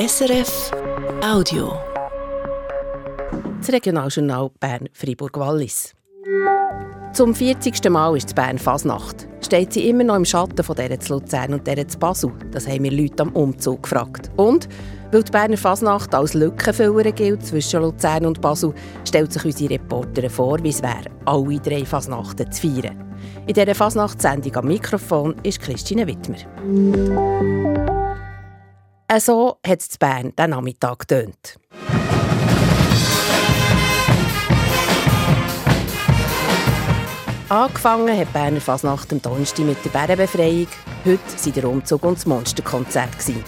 SRF Audio. Das Regionaljournal Bern-Fribourg-Wallis. Zum 40. Mal ist Bern Fasnacht. Steht sie immer noch im Schatten von dieser zu Luzern und dieser zu Basel? Das haben wir Leute am Umzug gefragt. Und weil die Berner Fasnacht als Lückenfüller gilt zwischen Luzern und Basel, stellt sich unsere Reporterin vor, wie es wäre, alle drei Fasnachten zu feiern. In dieser Fasnachtssendung am Mikrofon ist Christine Wittmer. So hat es Bern diesen Nachmittag getönt. Angefangen hat Berner Fasnacht am Donnerstag mit der Bärenbefreiung. Heute waren der Umzug und das Monsterkonzert. Die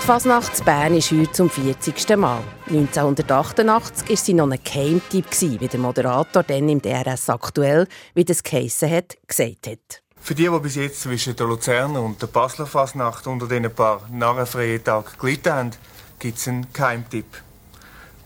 Fasnacht in Bern ist heute zum 40. Mal. 1988 war sie noch ein Geheimtipp, wie der Moderator dann im DRS aktuell, wie das geheissen hat, gesagt hat. Für die, die bis jetzt zwischen der Luzerner und der Basler Fasnacht unter den paar narrenfreien Tagen gelitten haben, gibt es einen Geheimtipp.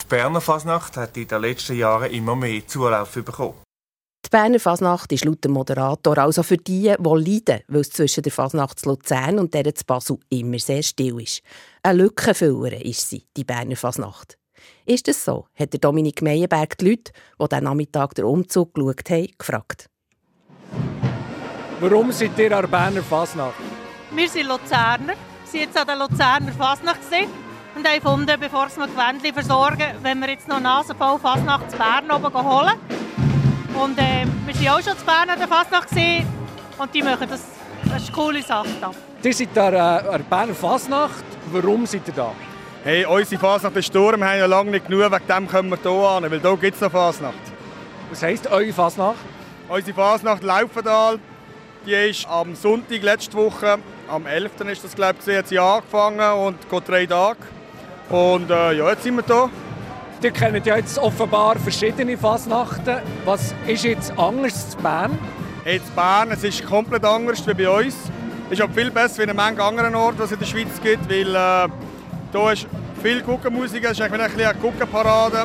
Die Berner Fasnacht hat in den letzten Jahren immer mehr Zulauf bekommen. Die Berner Fasnacht ist laut dem Moderator also für die, die leiden, weil es zwischen der Fasnacht zu Luzern und der zu Basel immer sehr still ist. Eine Lückenfüller ist sie, die Berner Fasnacht. Ist es so, hat Dominik Meyerberg die Leute, die diesen Nachmittag den Umzug geschaut haben, gefragt. Warum seid ihr an der Berner Fasnacht? Wir sind Luzerner, wir sind jetzt an der Luzerner Fasnacht und haben gefunden, bevor wir Gewändchen versorgen, wenn wir jetzt noch Nasenbau Fasnacht zu Bern oben holen. Und äh, wir waren auch schon zu Bern an der Fasnacht und die machen das, das ist eine coole Sache. Da. Ihr seid an der Berner Fasnacht. Warum seid ihr da? Hey, unsere Fasnacht ist Sturm, wir haben ja lange nicht genug, wegen dem kommen wir hier an, weil hier gibt es noch Fasnacht. Was heisst eure Fasnacht? Unsere Fasnacht Laufental, die ist am Sonntag letzte Woche, am 11. ist das glaube ich, hat sie angefangen und geht drei Tage. Und äh, ja, jetzt sind wir hier. Ihr kennt ja jetzt offenbar verschiedene Fasnachten. Was ist jetzt anders zu Bern? Hey, in Bern es ist komplett anders als bei uns. Es ist auch viel besser als in manchen anderen Orten, die es in der Schweiz gibt, weil äh, hier ist viel Guckenmusik, es ist eigentlich ein bisschen eine Guckenparade,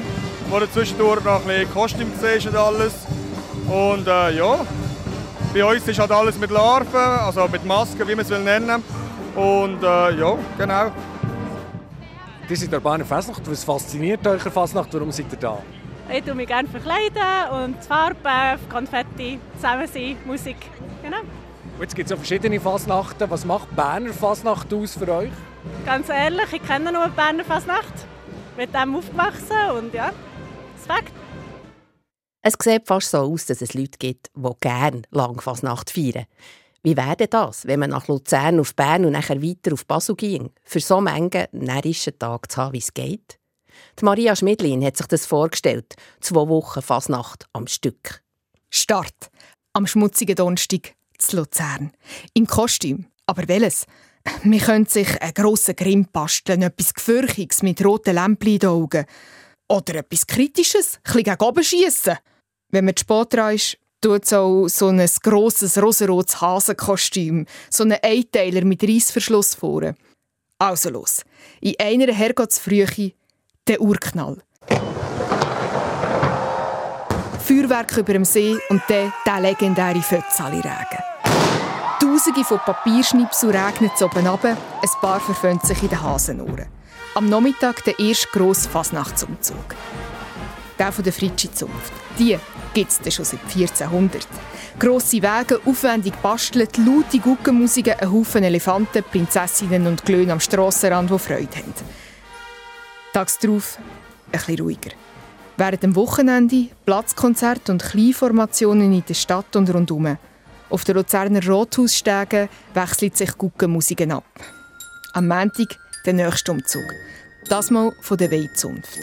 wo du zwischendurch noch ein bisschen Kostüm siehst und alles. Und äh, ja, bei uns ist halt alles mit Larven, also mit Masken, wie man es will nennen. Und äh, ja, genau. Die sind der Berner Fasnacht. Was fasziniert euch an Fasnacht? Warum seid ihr da? Ich tue mich gerne verkleiden und Farben, Konfetti, zusammen sein, Musik. Genau. Jetzt gibt es ja verschiedene Fasnachten. Was macht Berner Fasnacht aus für euch? Ganz ehrlich, ich kenne nur Berner Fasnacht. Mit dem aufgewachsen und ja, das Fakt. Es sieht fast so aus, dass es Leute gibt, die gerne Langfasnacht feiern. Wie wäre das, wenn man nach Luzern auf Bern und nachher weiter auf Basel ging, für so einen närrischen Tag zu haben, wie es geht? Die Maria Schmidlin hat sich das vorgestellt, zwei Wochen Fasnacht am Stück. Start am schmutzigen Donnerstag zu Luzern. Im Kostüm. Aber welches? Man könnte sich einen grossen Grimm basteln, etwas Gefürchiges mit roten Lämpchen in den Augen. Oder etwas Kritisches, ein bisschen gegen oben schiessen. Wenn man zu spät dran ist, tut so so ein grosses rosarotes Hasenkostüm, so einen Einteiler mit Reissverschluss vor. Also los, in einer Herrgottsfrühe der Urknall. Feuerwerk über dem See und dann der legendäre Fötzali-Regen. Tausende von Papierschnipsel regnen es oben runter, ein paar verföhnt sich in den Hasenohren. Am Nachmittag der erste grosse Fasnachtsumzug. Der von der Fritschi-Zunft. Die gibt es schon seit 1400. Grosse Wege, aufwendig bastelt, laute Guckenmusiken, ein Haufen Elefanten, Prinzessinnen und Glöhn am Strassenrand, die Freude haben. Tags darauf ein bisschen ruhiger. Während dem Wochenende Platzkonzerte und Kleinformationen in der Stadt und rundherum. Auf den Luzerner Rothausstegen wechselt sich Guckenmusiken ab. Am Montag der nächste Umzug. Das mal von der Weizunft.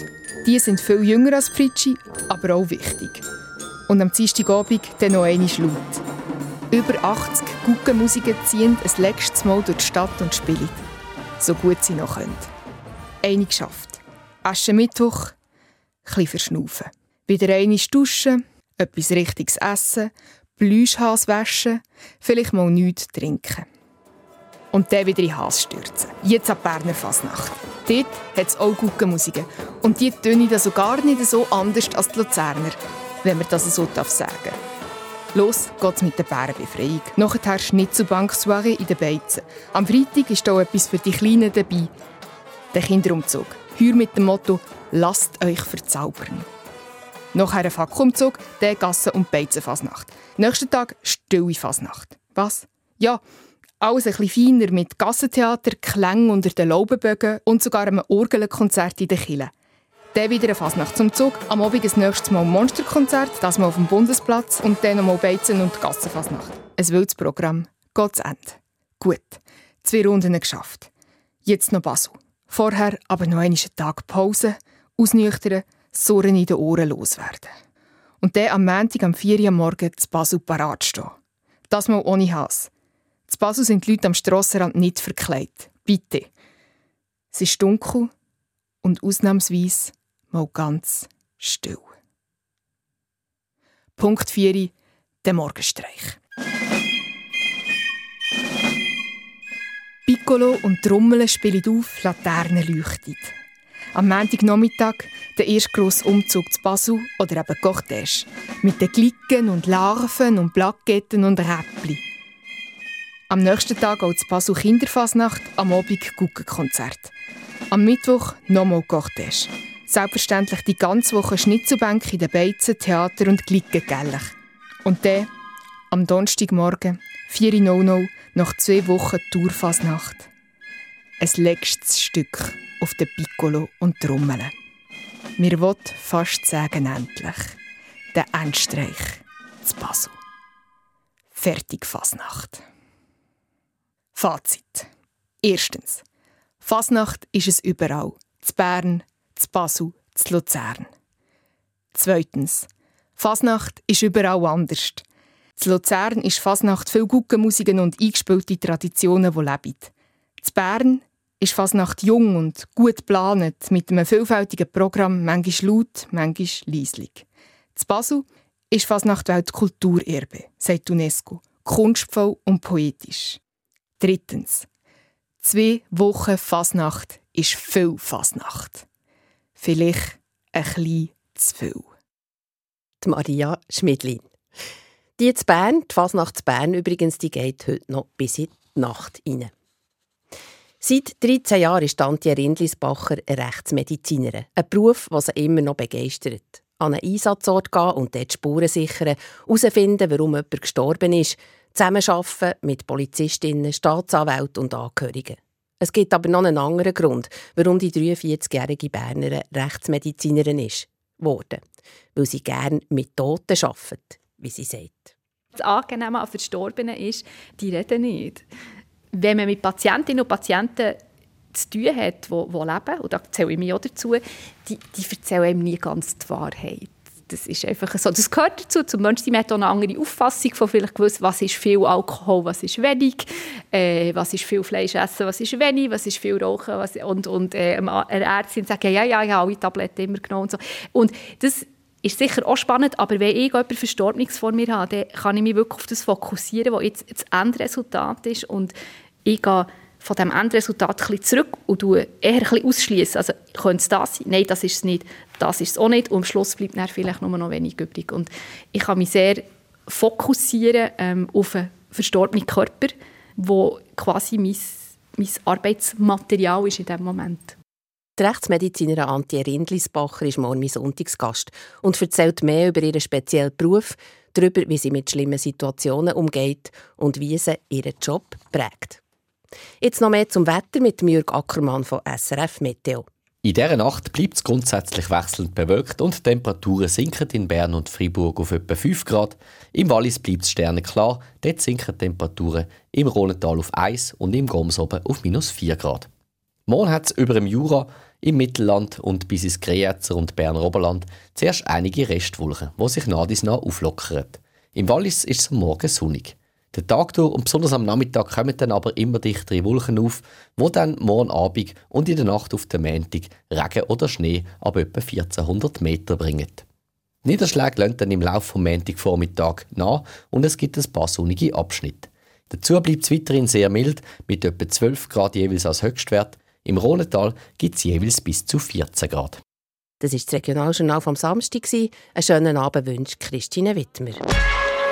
Die sind viel jünger als Fritschi, aber auch wichtig. Und am Dienstagabend dann noch einmal laut. Über 80 Guckenmusiker ziehen ein letztes Mal durch die Stadt und spielen. So gut sie noch können. Eine geschafft. Aschermittwoch, ein verschnaufen. Wieder einmal duschen, etwas Richtiges essen, Plüschhas waschen, vielleicht mal nichts trinken. Und dann wieder in den Has stürzen. Jetzt ab Berner Fasnacht. Dort hat es auch gute Musiken. Und die tönen also gar nicht so anders als die Luzerner wenn man das so sagen darf. Los geht's mit der Bärenbefreiung. Nachher Schnitzelbank-Soiree in den Beizen. Am Freitag ist hier etwas für die Kleinen dabei. Der Kinderumzug. Heuer mit dem Motto «Lasst euch verzaubern». Nachher ein Fackelumzug, der Gassen- und Beizenfasnacht. Nächsten Tag stille Fasnacht. Was? Ja, alles ein bisschen feiner mit Gassentheater, Klängen unter den Laubenbögen und sogar einem Orgelkonzert in der Kille. Dann wieder eine Fasnacht zum Zug, am Abend ein nächstes Mal Monsterkonzert, das mal auf dem Bundesplatz und dann nochmal Beizen und Gassenfasnacht. Ein wildes Programm. Geht zu Ende. Gut, zwei Runden geschafft. Jetzt noch Basel. Vorher aber noch einen Tag Pause, ausnüchtern, Surren in den Ohren loswerden. Und dann am Montag am 4 Uhr morgen zu Basel parat stehen. Das mal ohne Hass. Zu Basel sind die Leute am Strassenrand nicht verkleidet. Bitte. Es ist dunkel und ausnahmsweise mal ganz still. Punkt 4. Der Morgenstreich. Piccolo und Trommel spielen auf, Laternen leuchtet. Am Montagnachmittag der erste grosse Umzug zu Basel oder eben Cortège. Mit den Glicken und Larven und Plaketten und Räppli. Am nächsten Tag auch zu Basel Kinderfasnacht, am Abend Guggenkonzert. Am Mittwoch nochmal Cortège. Selbstverständlich die ganze Woche Schnitzelbänke in den Beizen, Theater und Glickengellech. Und dann, am Donnerstagmorgen, 4.00 nach zwei Wochen Tourfasnacht. Ein letztes Stück auf den Piccolo und Trommeln. Mir will fast sagen endlich. Der Endstreich zu Basel. Fertig Fasnacht. Fazit. Erstens. Fasnacht ist es überall. Zu Bern, zu Basel, zu Luzern. Zweitens. Fasnacht ist überall anders. Zu Luzern ist Fasnacht viel gute Musiken und eingespielte Traditionen, die leben. Zu Bern ist Fasnacht jung und gut geplant, mit einem vielfältigen Programm, manchmal laut, manchmal leislich. Zu Basel ist Fasnacht Weltkulturerbe, sagt UNESCO, kunstvoll und poetisch. Drittens. Zwei Wochen Fasnacht ist viel Fasnacht. Vielleicht ein bisschen zu viel. Die Maria Schmidlin. Die zu Bern, die Fasnacht zu Bern übrigens, die geht heute noch bis in die Nacht rein. Seit 13 Jahren ist Antje Rindlisbacher eine Rechtsmedizinerin. Ein Beruf, der sie immer noch begeistert. An einen Einsatzort gehen und dort Spuren sichern, herausfinden, warum jemand gestorben ist, zusammenarbeiten mit Polizistinnen, Staatsanwälten und Angehörigen. Es gibt aber noch einen anderen Grund, warum die 43-jährige Bernerin Rechtsmedizinerin ist. Worden. Weil sie gerne mit Toten arbeitet, wie sie sagt. Das Angenehme an Verstorbenen ist, die reden nicht wenn man mit Patientinnen und Patienten zu tun hat, die, leben, und da zähle ich mich auch dazu, die, die erzählen einem nie ganz die Wahrheit. Das ist einfach so. Das gehört dazu. Zum Menschen hat auch eine andere Auffassung von vielleicht gewusst, was ist viel Alkohol, was ist wenig, äh, was ist viel Fleisch essen, was ist wenig, was ist viel Rauchen. Was, und und äh, eine Ärztin sagt, ja, ja, ich habe alle Tabletten immer genommen. Und, so. und das ist sicher auch spannend, aber wenn ich jemanden Verstorbenes vor mir habe, dann kann ich mich wirklich auf das fokussieren, was jetzt das Endresultat ist und ich gehe von diesem Endresultat ein zurück und eher ausschließen. Also, könnte es das sein? Nein, das ist es nicht. Das ist es auch nicht. Und am Schluss bleibt dann vielleicht nur noch wenig übrig. Und ich kann mich sehr fokussieren ähm, auf einen verstorbenen Körper, wo quasi mein, mein Arbeitsmaterial ist in diesem Moment. Die Rechtsmedizinerin Antje Rindlisbacher ist morgen mein Sonntagsgast und erzählt mehr über ihren speziellen Beruf, darüber, wie sie mit schlimmen Situationen umgeht und wie sie ihren Job prägt. Jetzt noch mehr zum Wetter mit Jürg Ackermann von SRF Meteo. In dieser Nacht bleibt es grundsätzlich wechselnd bewölkt und die Temperaturen sinken in Bern und Freiburg auf etwa 5 Grad. Im Wallis bleibt es sternenklar, dort sinken die Temperaturen im Rhonental auf 1 und im Gomsoben auf minus 4 Grad. Morgen hat es über dem Jura, im Mittelland und bis ins Kreazer und Berner Oberland zuerst einige Restwolken, die sich nach dies nach auflockern. Im Wallis ist es morgen sonnig. Der Tag durch und besonders am Nachmittag kommen dann aber immer dichtere Wolken auf, wo dann morgen Abend und in der Nacht auf den Montag Regen oder Schnee ab etwa 1400 Meter bringen. Niederschläge lassen dann im Laufe des Montagvormittag nach und es gibt ein paar sonnige Abschnitte. Dazu bleibt es weiterhin sehr mild, mit etwa 12 Grad jeweils als Höchstwert. Im Rhonental gibt es jeweils bis zu 14 Grad. Das war das Regionaljournal vom Samstag. Einen schönen Abend wünscht Christine Wittmer.